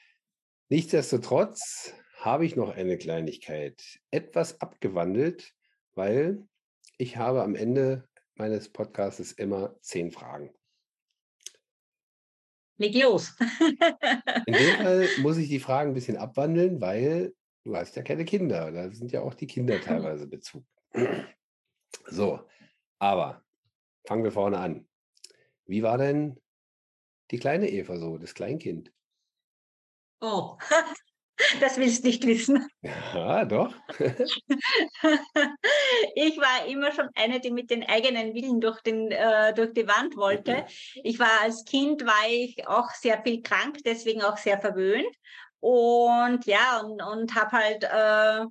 A: Nichtsdestotrotz habe ich noch eine Kleinigkeit, etwas abgewandelt, weil ich habe am Ende meines Podcasts immer zehn Fragen.
B: Leg los.
A: In dem Fall muss ich die Fragen ein bisschen abwandeln, weil Du hast ja keine Kinder. Da sind ja auch die Kinder teilweise Bezug. So, aber fangen wir vorne an. Wie war denn die kleine Eva so, das Kleinkind?
B: Oh, das willst du nicht wissen.
A: Ja, doch.
B: ich war immer schon eine, die mit den eigenen Willen durch, den, äh, durch die Wand wollte. Ich war als Kind, war ich auch sehr viel krank, deswegen auch sehr verwöhnt. Und ja, und, und habe halt äh,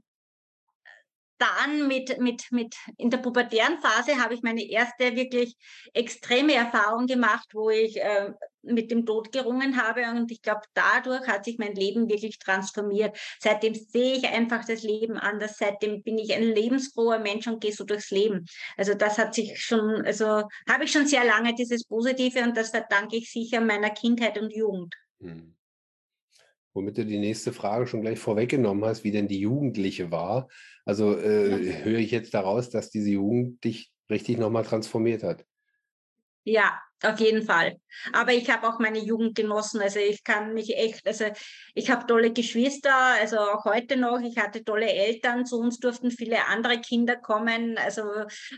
B: dann mit, mit, mit, in der pubertären Phase habe ich meine erste wirklich extreme Erfahrung gemacht, wo ich äh, mit dem Tod gerungen habe. Und ich glaube, dadurch hat sich mein Leben wirklich transformiert. Seitdem sehe ich einfach das Leben anders. Seitdem bin ich ein lebensfroher Mensch und gehe so durchs Leben. Also das hat sich schon, also habe ich schon sehr lange dieses Positive und das verdanke ich sicher meiner Kindheit und Jugend. Hm.
A: Womit du die nächste Frage schon gleich vorweggenommen hast, wie denn die Jugendliche war. Also äh, höre ich jetzt daraus, dass diese Jugend dich richtig nochmal transformiert hat.
B: Ja, auf jeden Fall. Aber ich habe auch meine Jugend genossen. Also ich kann mich echt, also ich habe tolle Geschwister, also auch heute noch. Ich hatte tolle Eltern. Zu uns durften viele andere Kinder kommen. Also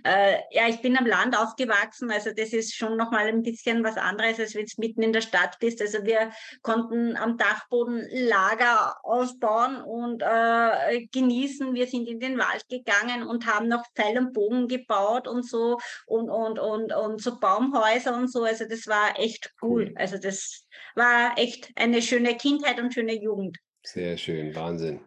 B: äh, ja, ich bin am Land aufgewachsen. Also das ist schon nochmal ein bisschen was anderes, als wenn du mitten in der Stadt bist. Also wir konnten am Dachboden Lager aufbauen und äh, genießen. Wir sind in den Wald gegangen und haben noch Pfeil und Bogen gebaut und so und und und und so Baumhäuser und so. Also das war echt cool. cool. Also das war echt eine schöne Kindheit und schöne Jugend.
A: Sehr schön, Wahnsinn.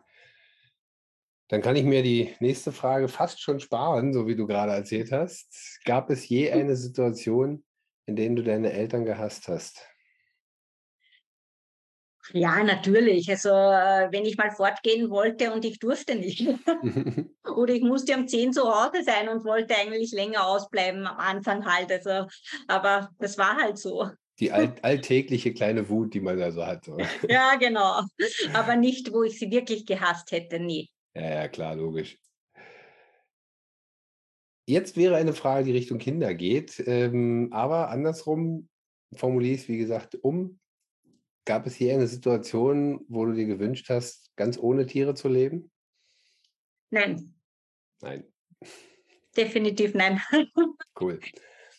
A: Dann kann ich mir die nächste Frage fast schon sparen, so wie du gerade erzählt hast. Gab es je hm. eine Situation, in der du deine Eltern gehasst hast?
B: Ja, natürlich. Also äh, wenn ich mal fortgehen wollte und ich durfte nicht. Oder ich musste um 10 zu Hause sein und wollte eigentlich länger ausbleiben am Anfang halt. Also, aber das war halt so.
A: Die all alltägliche kleine Wut, die man da so hat.
B: ja, genau. Aber nicht, wo ich sie wirklich gehasst hätte, nie.
A: Ja, ja, klar, logisch. Jetzt wäre eine Frage, die Richtung Kinder geht, ähm, aber andersrum formuliere ich es, wie gesagt, um. Gab es hier eine Situation, wo du dir gewünscht hast, ganz ohne Tiere zu leben?
B: Nein.
A: Nein.
B: Definitiv nein.
A: cool.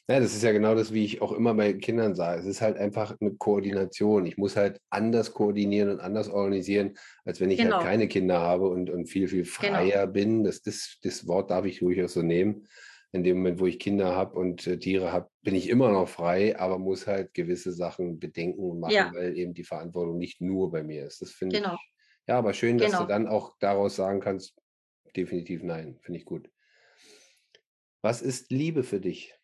A: Ja, das ist ja genau das, wie ich auch immer bei Kindern sage. Es ist halt einfach eine Koordination. Ich muss halt anders koordinieren und anders organisieren, als wenn ich halt genau. halt keine Kinder habe und, und viel, viel genau. freier genau. bin. Das, das, das Wort darf ich durchaus so nehmen. In dem Moment, wo ich Kinder habe und äh, Tiere habe, bin ich immer noch frei, aber muss halt gewisse Sachen bedenken und machen, ja. weil eben die Verantwortung nicht nur bei mir ist. Das finde genau. ich. Ja, aber schön, dass du genau. dann auch daraus sagen kannst, definitiv nein, finde ich gut. Was ist Liebe für dich?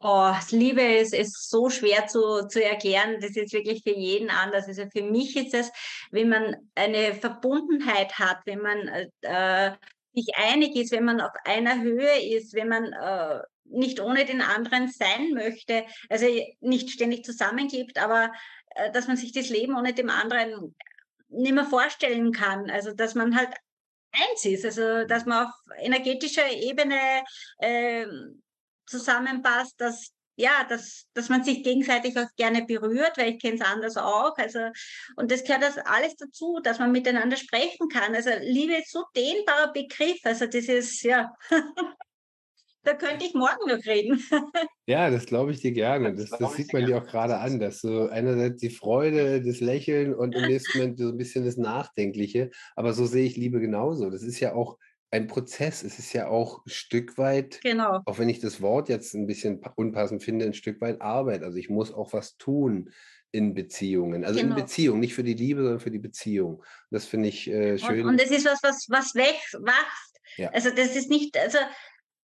B: Oh, Liebe ist, ist so schwer zu, zu erklären. Das ist wirklich für jeden anders. Also für mich ist es, wenn man eine Verbundenheit hat, wenn man äh, sich einig ist, wenn man auf einer Höhe ist, wenn man äh, nicht ohne den anderen sein möchte, also nicht ständig zusammenklebt, aber äh, dass man sich das Leben ohne dem anderen nicht mehr vorstellen kann. Also dass man halt eins ist, also dass man auf energetischer Ebene äh, zusammenpasst, dass ja, dass, dass man sich gegenseitig auch gerne berührt, weil ich kenne es anders auch. Also, und das gehört das alles dazu, dass man miteinander sprechen kann. Also Liebe ist so dehnbarer Begriff. Also das ist, ja, da könnte ich morgen noch reden.
A: ja, das glaube ich dir gerne. Das, das sieht man dir auch gerade an, dass so einerseits die Freude, das Lächeln und im nächsten Moment so ein bisschen das Nachdenkliche. Aber so sehe ich Liebe genauso. Das ist ja auch ein Prozess. Es ist ja auch ein Stück weit,
B: genau.
A: auch wenn ich das Wort jetzt ein bisschen unpassend finde, ein Stück weit Arbeit. Also ich muss auch was tun in Beziehungen. Also genau. in Beziehung, nicht für die Liebe, sondern für die Beziehung. Das finde ich äh, schön.
B: Und, und das ist was, was, was wächst. Ja. Also das ist nicht, also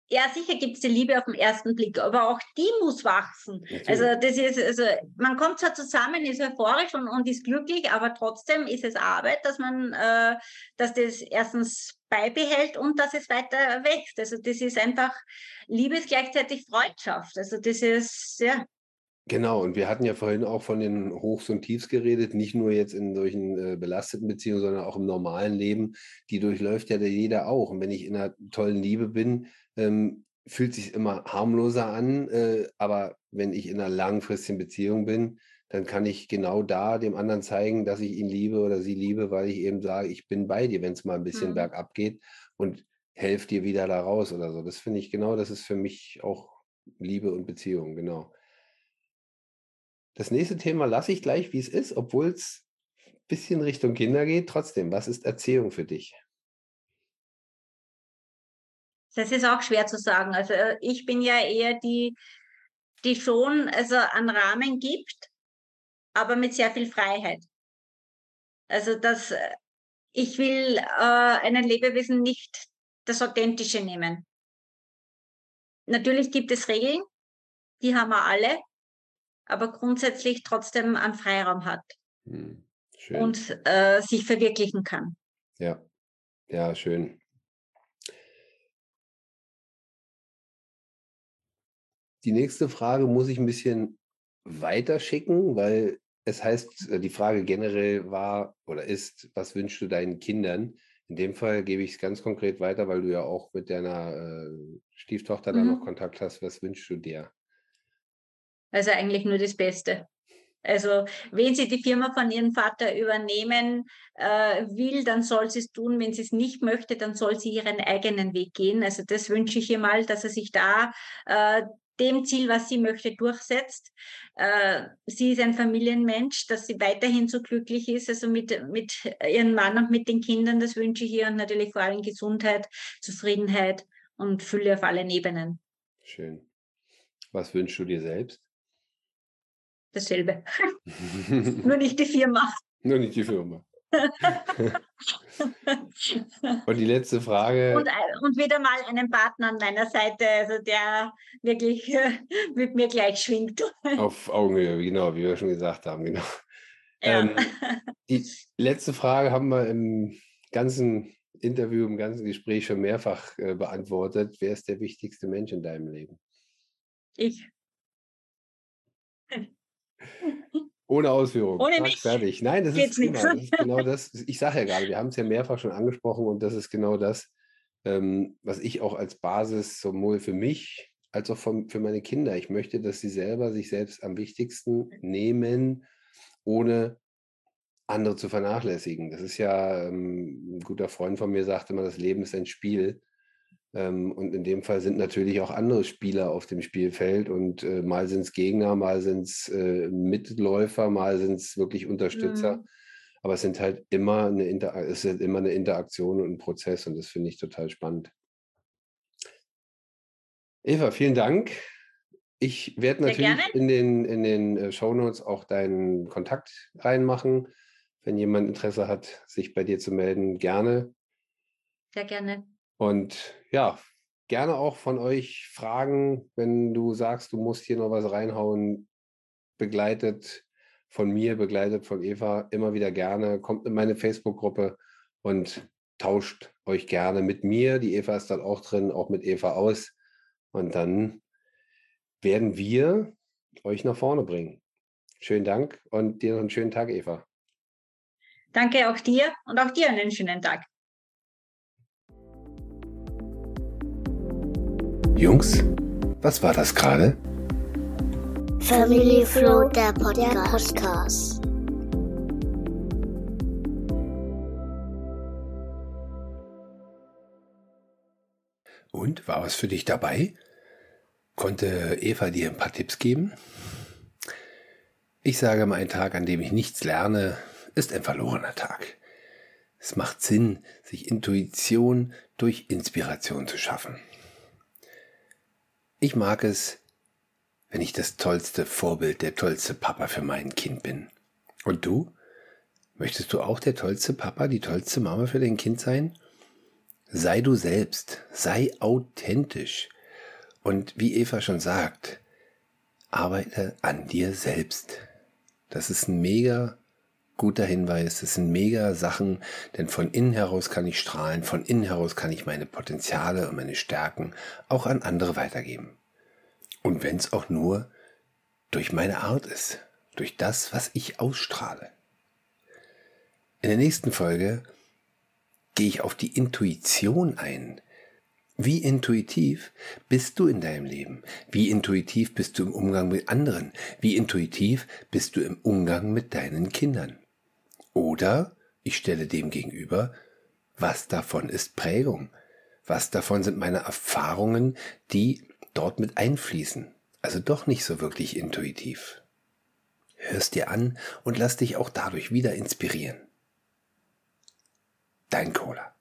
B: ja, sicher gibt es die Liebe auf den ersten Blick, aber auch die muss wachsen. Natürlich. Also das ist, also man kommt zwar zusammen, ist euphorisch und, und ist glücklich, aber trotzdem ist es Arbeit, dass man, äh, dass das erstens beibehält und dass es weiter wächst. Also das ist einfach Liebe ist gleichzeitig Freundschaft. Also das ist ja.
A: Genau, und wir hatten ja vorhin auch von den Hochs und Tiefs geredet, nicht nur jetzt in solchen äh, belasteten Beziehungen, sondern auch im normalen Leben. Die durchläuft ja jeder auch. Und wenn ich in einer tollen Liebe bin, ähm, fühlt sich immer harmloser an. Äh, aber wenn ich in einer langfristigen Beziehung bin, dann kann ich genau da dem anderen zeigen, dass ich ihn liebe oder sie liebe, weil ich eben sage, ich bin bei dir, wenn es mal ein bisschen mhm. bergab geht und helfe dir wieder da raus oder so. Das finde ich genau, das ist für mich auch Liebe und Beziehung, genau. Das nächste Thema lasse ich gleich, wie es ist, obwohl es ein bisschen Richtung Kinder geht. Trotzdem, was ist Erziehung für dich?
B: Das ist auch schwer zu sagen. Also äh, ich bin ja eher die, die schon also einen Rahmen gibt, aber mit sehr viel Freiheit. Also dass äh, ich will äh, einen Lebewesen nicht das Authentische nehmen. Natürlich gibt es Regeln, die haben wir alle, aber grundsätzlich trotzdem einen Freiraum hat hm, und äh, sich verwirklichen kann.
A: Ja, ja, schön. Die nächste Frage muss ich ein bisschen weiter schicken, weil es heißt, äh, die Frage generell war oder ist, was wünschst du deinen Kindern? In dem Fall gebe ich es ganz konkret weiter, weil du ja auch mit deiner äh, Stieftochter mhm. da noch Kontakt hast. Was wünschst du dir?
B: Also eigentlich nur das Beste. Also wenn sie die Firma von ihrem Vater übernehmen äh, will, dann soll sie es tun. Wenn sie es nicht möchte, dann soll sie ihren eigenen Weg gehen. Also das wünsche ich ihr mal, dass er sich da äh, dem Ziel, was sie möchte, durchsetzt. Äh, sie ist ein Familienmensch, dass sie weiterhin so glücklich ist, also mit, mit ihrem Mann und mit den Kindern, das wünsche ich ihr und natürlich vor allem Gesundheit, Zufriedenheit und Fülle auf allen Ebenen.
A: Schön. Was wünschst du dir selbst?
B: Dasselbe. Nur nicht die Firma.
A: Nur nicht die Firma. Und die letzte Frage.
B: Und, äh, und, wieder mal einen Partner an meiner Seite, also der wirklich äh, mit mir gleich schwingt.
A: Auf Augenhöhe, genau, wie wir schon gesagt haben, genau. Ja. Ähm, die letzte Frage haben wir im ganzen Interview, im ganzen Gespräch schon mehrfach äh, beantwortet. Wer ist der wichtigste Mensch in deinem Leben?
B: Ich.
A: Ohne Ausführung.
B: Ohne mich.
A: Fertig. Nein, das ist, genau, das ist, genau, das. Ich sage ja gerade, wir haben es ja mehrfach schon angesprochen und das ist genau das, ähm, was ich auch als Basis sowohl für mich als auch von, für meine Kinder. Ich möchte, dass sie selber sich selbst am wichtigsten nehmen, ohne andere zu vernachlässigen. Das ist ja, ähm, ein guter Freund von mir sagte immer, das Leben ist ein Spiel. Ähm, und in dem Fall sind natürlich auch andere Spieler auf dem Spielfeld und äh, mal sind es Gegner, mal sind es äh, Mitläufer, mal sind es wirklich Unterstützer. Mhm. Aber es sind halt immer eine, Inter es ist immer eine Interaktion und ein Prozess und das finde ich total spannend. Eva, vielen Dank. Ich werde natürlich in den, in den äh, Shownotes auch deinen Kontakt reinmachen. Wenn jemand Interesse hat, sich bei dir zu melden, gerne.
B: Sehr gerne.
A: Und ja, gerne auch von euch Fragen, wenn du sagst, du musst hier noch was reinhauen, begleitet von mir, begleitet von Eva, immer wieder gerne. Kommt in meine Facebook-Gruppe und tauscht euch gerne mit mir. Die Eva ist dann auch drin, auch mit Eva aus. Und dann werden wir euch nach vorne bringen. Schönen Dank und dir noch einen schönen Tag, Eva.
B: Danke auch dir und auch dir einen schönen Tag.
A: Jungs, was war das gerade?
C: Family Flow, der Podcast.
A: Und war was für dich dabei? Konnte Eva dir ein paar Tipps geben? Ich sage mal, ein Tag, an dem ich nichts lerne, ist ein verlorener Tag. Es macht Sinn, sich Intuition durch Inspiration zu schaffen. Ich mag es, wenn ich das tollste Vorbild, der tollste Papa für mein Kind bin. Und du? Möchtest du auch der tollste Papa, die tollste Mama für dein Kind sein? Sei du selbst, sei authentisch. Und wie Eva schon sagt, arbeite an dir selbst. Das ist ein mega guter Hinweis. Das sind mega Sachen, denn von innen heraus kann ich strahlen, von innen heraus kann ich meine Potenziale und meine Stärken auch an andere weitergeben. Und wenn es auch nur durch meine Art ist, durch das, was ich ausstrahle. In der nächsten Folge gehe ich auf die Intuition ein. Wie intuitiv bist du in deinem Leben? Wie intuitiv bist du im Umgang mit anderen? Wie intuitiv bist du im Umgang mit deinen Kindern? Oder ich stelle dem gegenüber, was davon ist Prägung? Was davon sind meine Erfahrungen, die dort mit einfließen? Also doch nicht so wirklich intuitiv. Hörst dir an und lass dich auch dadurch wieder inspirieren. Dein Cola.